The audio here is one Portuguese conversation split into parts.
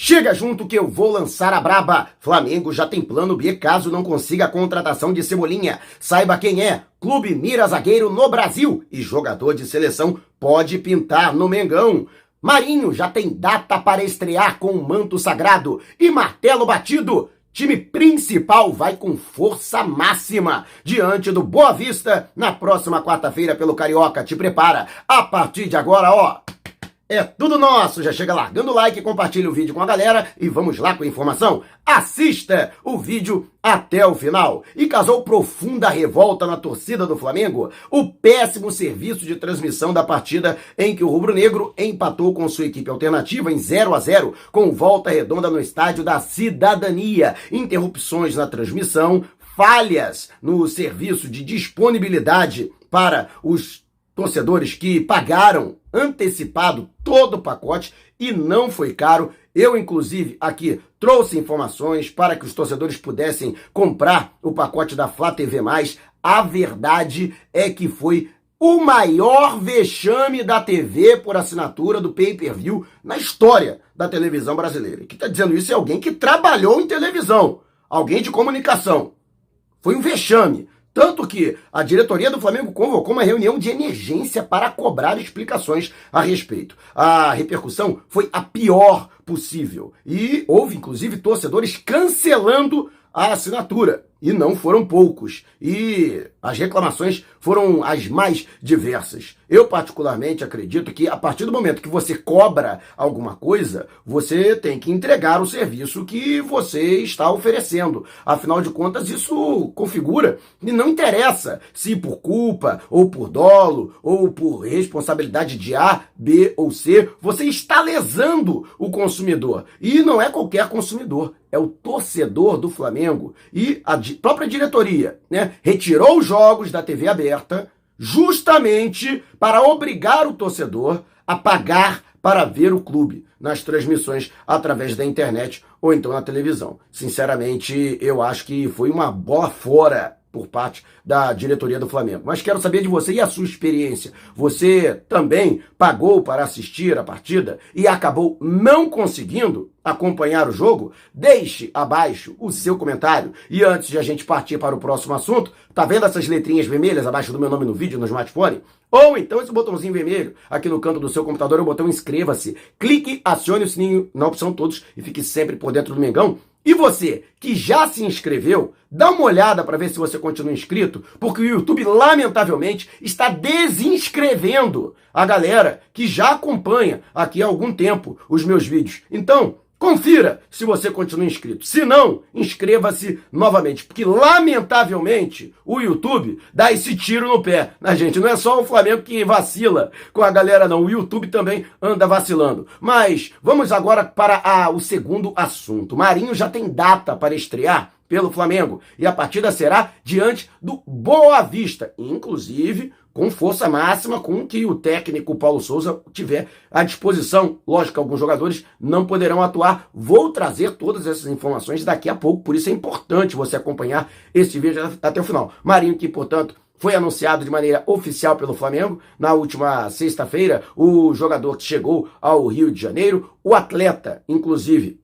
Chega junto que eu vou lançar a braba. Flamengo já tem plano B caso não consiga a contratação de Cebolinha. Saiba quem é. Clube mira zagueiro no Brasil e jogador de seleção pode pintar no Mengão. Marinho já tem data para estrear com o manto sagrado e martelo batido. Time principal vai com força máxima diante do Boa Vista na próxima quarta-feira pelo Carioca. Te prepara. A partir de agora, ó, é tudo nosso! Já chega largando o like, compartilha o vídeo com a galera e vamos lá com a informação. Assista o vídeo até o final. E causou profunda revolta na torcida do Flamengo o péssimo serviço de transmissão da partida em que o Rubro Negro empatou com sua equipe alternativa em 0 a 0 com volta redonda no estádio da Cidadania. Interrupções na transmissão, falhas no serviço de disponibilidade para os torcedores que pagaram antecipado todo o pacote e não foi caro. Eu, inclusive, aqui trouxe informações para que os torcedores pudessem comprar o pacote da Flá TV. A verdade é que foi o maior vexame da TV por assinatura do pay-per-view na história da televisão brasileira. Quem está dizendo isso é alguém que trabalhou em televisão, alguém de comunicação. Foi um vexame. Tanto que a diretoria do Flamengo convocou uma reunião de emergência para cobrar explicações a respeito. A repercussão foi a pior possível. E houve, inclusive, torcedores cancelando a assinatura. E não foram poucos. E as reclamações foram as mais diversas. Eu, particularmente, acredito que a partir do momento que você cobra alguma coisa, você tem que entregar o serviço que você está oferecendo. Afinal de contas, isso configura e não interessa se por culpa, ou por dolo, ou por responsabilidade de A, B ou C, você está lesando o consumidor. E não é qualquer consumidor é o torcedor do Flamengo e a própria diretoria, né, retirou os jogos da TV aberta justamente para obrigar o torcedor a pagar para ver o clube nas transmissões através da internet ou então na televisão. Sinceramente, eu acho que foi uma bola fora por parte da diretoria do Flamengo. Mas quero saber de você e a sua experiência. Você também pagou para assistir a partida e acabou não conseguindo acompanhar o jogo? Deixe abaixo o seu comentário. E antes de a gente partir para o próximo assunto, tá vendo essas letrinhas vermelhas abaixo do meu nome no vídeo no smartphone? Ou então esse botãozinho vermelho aqui no canto do seu computador o botão inscreva-se. Clique, acione o sininho na opção todos e fique sempre por dentro do Mengão e você que já se inscreveu, dá uma olhada para ver se você continua inscrito, porque o YouTube, lamentavelmente, está desinscrevendo a galera que já acompanha aqui há algum tempo os meus vídeos. Então, Confira se você continua inscrito. Se não, inscreva-se novamente, porque lamentavelmente o YouTube dá esse tiro no pé na gente. Não é só o Flamengo que vacila com a galera, não. O YouTube também anda vacilando. Mas vamos agora para a, o segundo assunto. Marinho já tem data para estrear pelo Flamengo e a partida será diante do Boa Vista. Inclusive, com força máxima, com que o técnico Paulo Souza tiver à disposição. Lógico alguns jogadores não poderão atuar. Vou trazer todas essas informações daqui a pouco, por isso é importante você acompanhar esse vídeo até o final. Marinho, que portanto foi anunciado de maneira oficial pelo Flamengo na última sexta-feira, o jogador que chegou ao Rio de Janeiro, o atleta, inclusive,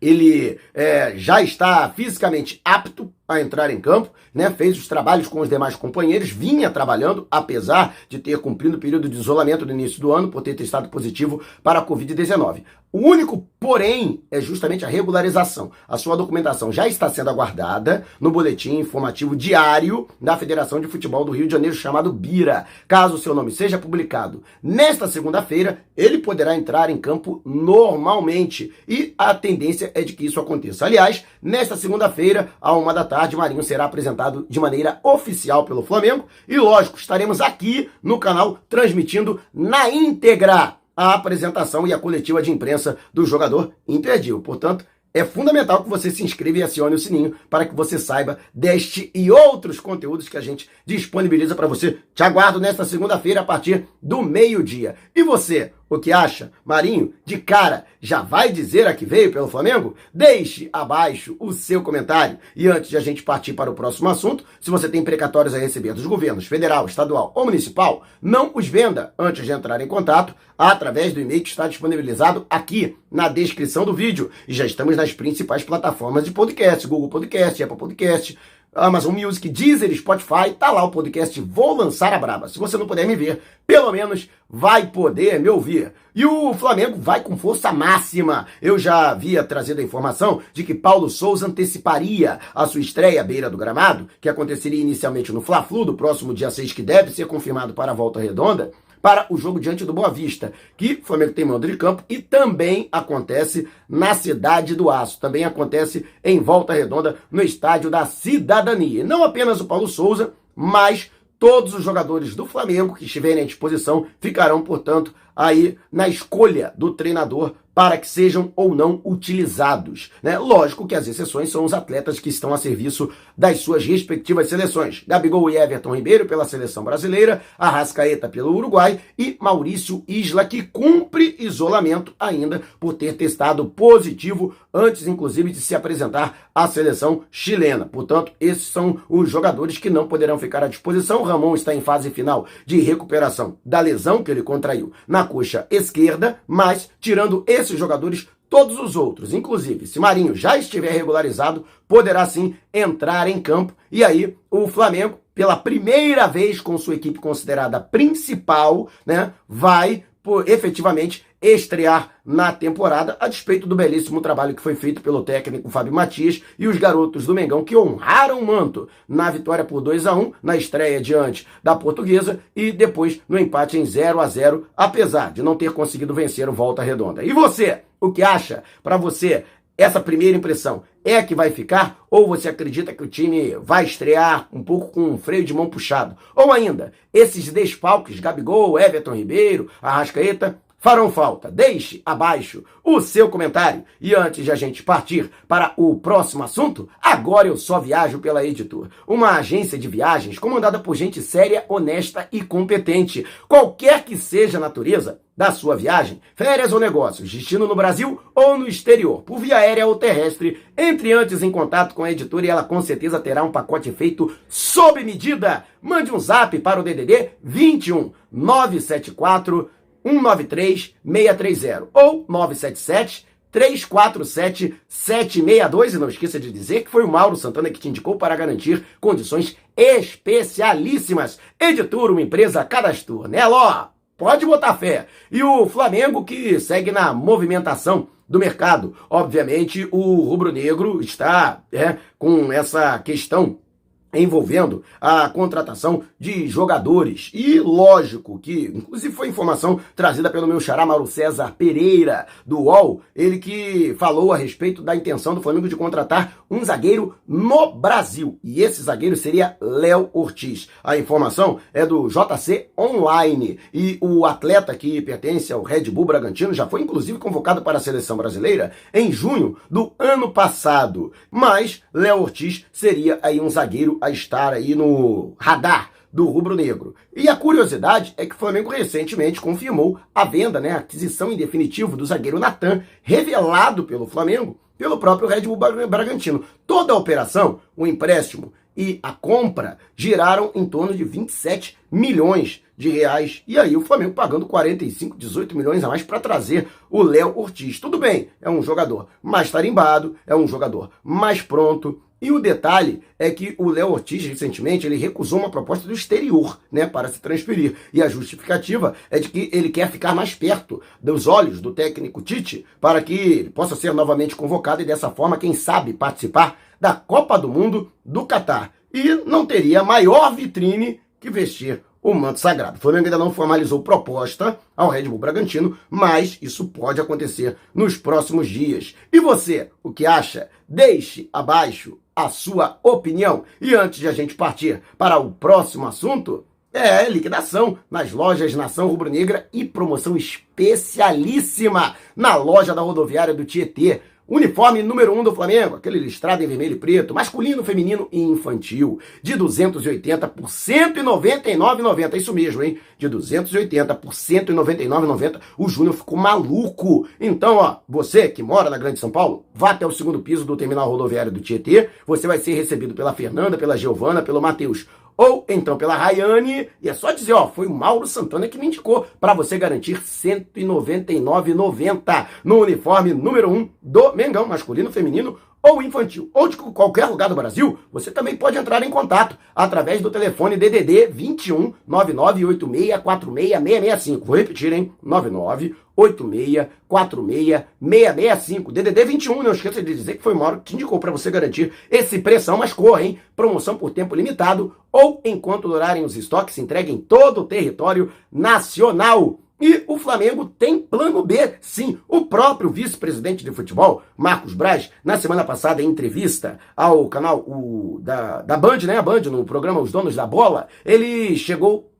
ele é, já está fisicamente apto a entrar em campo, né? Fez os trabalhos com os demais companheiros, vinha trabalhando, apesar de ter cumprido o período de isolamento no início do ano por ter testado positivo para a Covid-19. O único, porém, é justamente a regularização. A sua documentação já está sendo aguardada no boletim informativo diário da Federação de Futebol do Rio de Janeiro, chamado BIRA. Caso o seu nome seja publicado nesta segunda-feira, ele poderá entrar em campo normalmente e a tendência é de que isso aconteça. Aliás, nesta segunda-feira, a uma da tarde, tarde, Marinho será apresentado de maneira oficial pelo Flamengo e, lógico, estaremos aqui no canal transmitindo na íntegra a apresentação e a coletiva de imprensa do jogador imperdível. Portanto, é fundamental que você se inscreva e acione o sininho para que você saiba deste e outros conteúdos que a gente disponibiliza para você. Te aguardo nesta segunda-feira a partir do meio-dia. E você, o que acha? Marinho, de cara, já vai dizer a que veio pelo Flamengo? Deixe abaixo o seu comentário. E antes de a gente partir para o próximo assunto, se você tem precatórios a receber dos governos federal, estadual ou municipal, não os venda antes de entrar em contato através do e-mail que está disponibilizado aqui na descrição do vídeo. E já estamos nas principais plataformas de podcast, Google Podcast, Apple Podcast, Amazon Music, Deezer, Spotify, tá lá o podcast Vou Lançar a Braba. Se você não puder me ver, pelo menos vai poder me ouvir. E o Flamengo vai com força máxima. Eu já havia trazido a informação de que Paulo Souza anteciparia a sua estreia à beira do gramado, que aconteceria inicialmente no Fla-Flu do próximo dia 6, que deve ser confirmado para a volta redonda para o jogo diante do Boa Vista, que o Flamengo tem mando de campo e também acontece na Cidade do Aço, também acontece em Volta Redonda, no Estádio da Cidadania. Não apenas o Paulo Souza, mas todos os jogadores do Flamengo que estiverem à disposição ficarão, portanto, aí na escolha do treinador para que sejam ou não utilizados. Né? Lógico que as exceções são os atletas que estão a serviço das suas respectivas seleções. Gabigol e Everton Ribeiro pela seleção brasileira, Arrascaeta pelo Uruguai e Maurício Isla, que cumpre isolamento ainda por ter testado positivo antes, inclusive, de se apresentar à seleção chilena. Portanto, esses são os jogadores que não poderão ficar à disposição. Ramon está em fase final de recuperação da lesão que ele contraiu na coxa esquerda, mas tirando esses jogadores, todos os outros, inclusive se Marinho já estiver regularizado, poderá sim entrar em campo. E aí o Flamengo, pela primeira vez com sua equipe considerada principal, né, vai por, efetivamente estrear na temporada, a despeito do belíssimo trabalho que foi feito pelo técnico Fábio Matias e os garotos do Mengão que honraram o manto na vitória por 2 a 1 na estreia diante da Portuguesa e depois no empate em 0 a 0 apesar de não ter conseguido vencer o Volta Redonda. E você, o que acha? Para você, essa primeira impressão é a que vai ficar? Ou você acredita que o time vai estrear um pouco com um freio de mão puxado? Ou ainda, esses desfalques, Gabigol, Everton Ribeiro, Arrascaeta, farão falta. Deixe abaixo o seu comentário. E antes de a gente partir para o próximo assunto, agora eu só viajo pela Editor, uma agência de viagens comandada por gente séria, honesta e competente. Qualquer que seja a natureza da sua viagem, férias ou negócios, destino no Brasil ou no exterior, por via aérea ou terrestre, entre antes em contato com a editora e ela com certeza terá um pacote feito sob medida. Mande um zap para o DDD 21 974 193 630 ou 977 347 762 e não esqueça de dizer que foi o Mauro Santana que te indicou para garantir condições especialíssimas. Editor, uma empresa cadastro, né, Ló? Pode botar fé. E o Flamengo que segue na movimentação do mercado. Obviamente, o rubro-negro está é, com essa questão envolvendo a contratação de jogadores. E lógico que, inclusive foi informação trazida pelo meu xará Mauro César Pereira, do UOL, ele que falou a respeito da intenção do Flamengo de contratar um zagueiro no Brasil. E esse zagueiro seria Léo Ortiz. A informação é do JC Online. E o atleta que pertence ao Red Bull Bragantino já foi inclusive convocado para a seleção brasileira em junho do ano passado. Mas Léo Ortiz seria aí um zagueiro a estar aí no radar do rubro-negro. E a curiosidade é que o Flamengo recentemente confirmou a venda, né, a aquisição em definitivo do zagueiro Natan, revelado pelo Flamengo, pelo próprio Red Bull Bragantino. Toda a operação, o empréstimo e a compra giraram em torno de 27 milhões de reais. E aí o Flamengo pagando 45, 18 milhões a mais para trazer o Léo Ortiz. Tudo bem, é um jogador mais tarimbado, é um jogador mais pronto, e o detalhe é que o Léo Ortiz, recentemente, ele recusou uma proposta do exterior, né, para se transferir. E a justificativa é de que ele quer ficar mais perto dos olhos do técnico Tite, para que ele possa ser novamente convocado e dessa forma, quem sabe, participar da Copa do Mundo do Catar. E não teria maior vitrine que vestir o manto sagrado. O Flamengo ainda não formalizou proposta ao Red Bull Bragantino, mas isso pode acontecer nos próximos dias. E você, o que acha? Deixe abaixo a sua opinião. E antes de a gente partir para o próximo assunto, é liquidação nas lojas Nação Rubro-Negra e promoção especialíssima na loja da rodoviária do Tietê Uniforme número 1 um do Flamengo, aquele listrado em vermelho e preto, masculino, feminino e infantil. De 280 por 199,90. Isso mesmo, hein? De 280 por 199,90. O Júnior ficou maluco. Então, ó, você que mora na Grande São Paulo, vá até o segundo piso do terminal rodoviário do Tietê. Você vai ser recebido pela Fernanda, pela Giovana, pelo Matheus ou então pela Rayane, e é só dizer, ó, foi o Mauro Santana que me indicou para você garantir R$ 199,90 no uniforme número 1 do Mengão, masculino, feminino ou infantil, ou de qualquer lugar do Brasil, você também pode entrar em contato através do telefone DDD 21 998646665. Vou repetir, hein? 998646665. DDD 21, não esqueça de dizer que foi o Mauro que indicou para você garantir esse pressão, mas corra, hein? Promoção por tempo limitado ou enquanto durarem os estoques, entregue em todo o território nacional. E o Flamengo tem plano B, sim. O próprio vice-presidente de futebol, Marcos Braz, na semana passada, em entrevista ao canal o, da, da Band, né? A Band, no programa Os Donos da Bola, ele chegou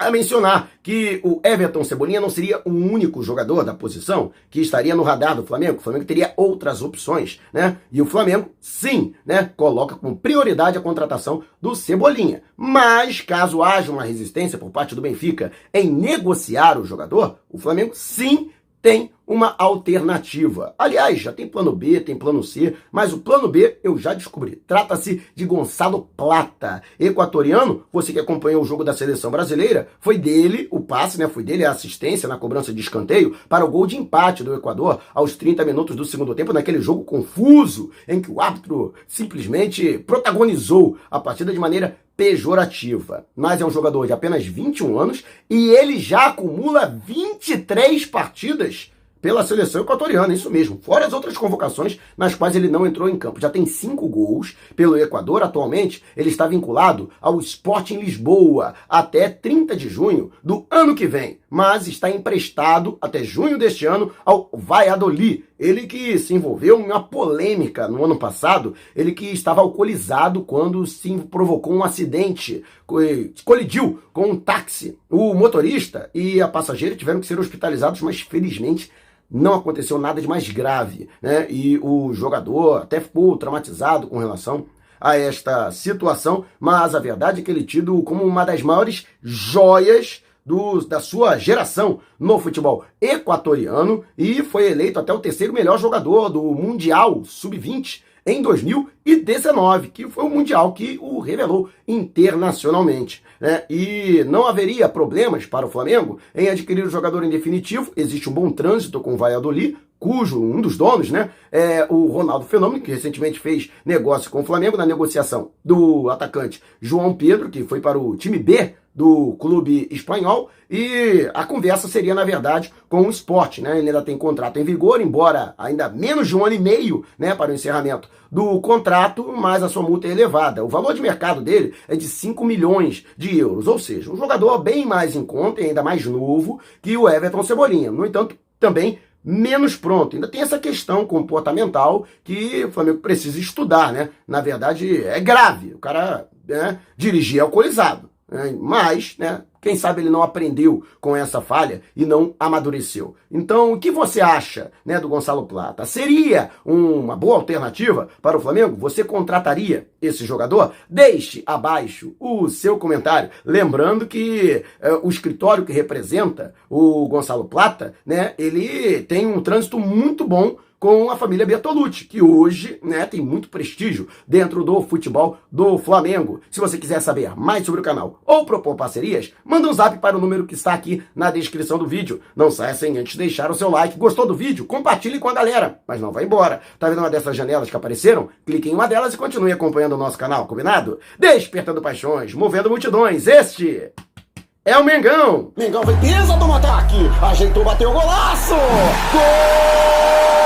a mencionar que o Everton Cebolinha não seria o único jogador da posição que estaria no radar do Flamengo. O Flamengo teria outras opções, né? E o Flamengo, sim, né, coloca como prioridade a contratação do Cebolinha. Mas caso haja uma resistência por parte do Benfica em negociar o jogador, o Flamengo sim tem uma alternativa. Aliás, já tem plano B, tem plano C, mas o plano B eu já descobri. Trata-se de Gonçalo Plata, equatoriano. Você que acompanhou o jogo da seleção brasileira, foi dele o passe, né? Foi dele a assistência na cobrança de escanteio para o gol de empate do Equador aos 30 minutos do segundo tempo, naquele jogo confuso em que o árbitro simplesmente protagonizou a partida de maneira pejorativa. Mas é um jogador de apenas 21 anos e ele já acumula 23 partidas pela seleção equatoriana, isso mesmo. Fora as outras convocações nas quais ele não entrou em campo. Já tem cinco gols pelo Equador. Atualmente, ele está vinculado ao Sporting Lisboa até 30 de junho do ano que vem, mas está emprestado até junho deste ano ao Valladolid. Ele que se envolveu em uma polêmica no ano passado, ele que estava alcoolizado quando se provocou um acidente, colidiu com um táxi. O motorista e a passageira tiveram que ser hospitalizados, mas felizmente não aconteceu nada de mais grave, né? E o jogador até ficou traumatizado com relação a esta situação, mas a verdade é que ele é tido como uma das maiores joias do, da sua geração no futebol equatoriano e foi eleito até o terceiro melhor jogador do Mundial Sub-20 em 2019, que foi o Mundial que o revelou internacionalmente. Né? E não haveria problemas para o Flamengo em adquirir o jogador em definitivo, existe um bom trânsito com o Valladolid, cujo um dos donos, né, é o Ronaldo Fenômeno, que recentemente fez negócio com o Flamengo na negociação do atacante João Pedro, que foi para o time B do clube espanhol e a conversa seria, na verdade, com o esporte. Né? Ele ainda tem contrato em vigor, embora ainda menos de um ano e meio né, para o encerramento do contrato, mas a sua multa é elevada. O valor de mercado dele é de 5 milhões de euros, ou seja, um jogador bem mais em conta e ainda mais novo que o Everton Cebolinha. No entanto, também menos pronto. Ainda tem essa questão comportamental que o Flamengo precisa estudar, né? Na verdade, é grave. O cara né, dirigir alcoolizado. Né? Mas, né, quem sabe ele não aprendeu com essa falha e não amadureceu. Então, o que você acha né, do Gonçalo Plata? Seria uma boa alternativa para o Flamengo? Você contrataria esse jogador? Deixe abaixo o seu comentário. Lembrando que eh, o escritório que representa o Gonçalo Plata, né, ele tem um trânsito muito bom com a família Bertolucci, que hoje né, tem muito prestígio dentro do futebol do Flamengo. Se você quiser saber mais sobre o canal ou propor parcerias, manda um zap para o número que está aqui na descrição do vídeo. Não saia sem antes deixar o seu like. Gostou do vídeo? Compartilhe com a galera. Mas não vai embora. Tá vendo uma dessas janelas que apareceram? Clique em uma delas e continue acompanhando o nosso canal, combinado? Despertando paixões, movendo multidões. Este é o Mengão. Mengão foi pesa do ataque. Ajeitou, bateu o golaço. Gol!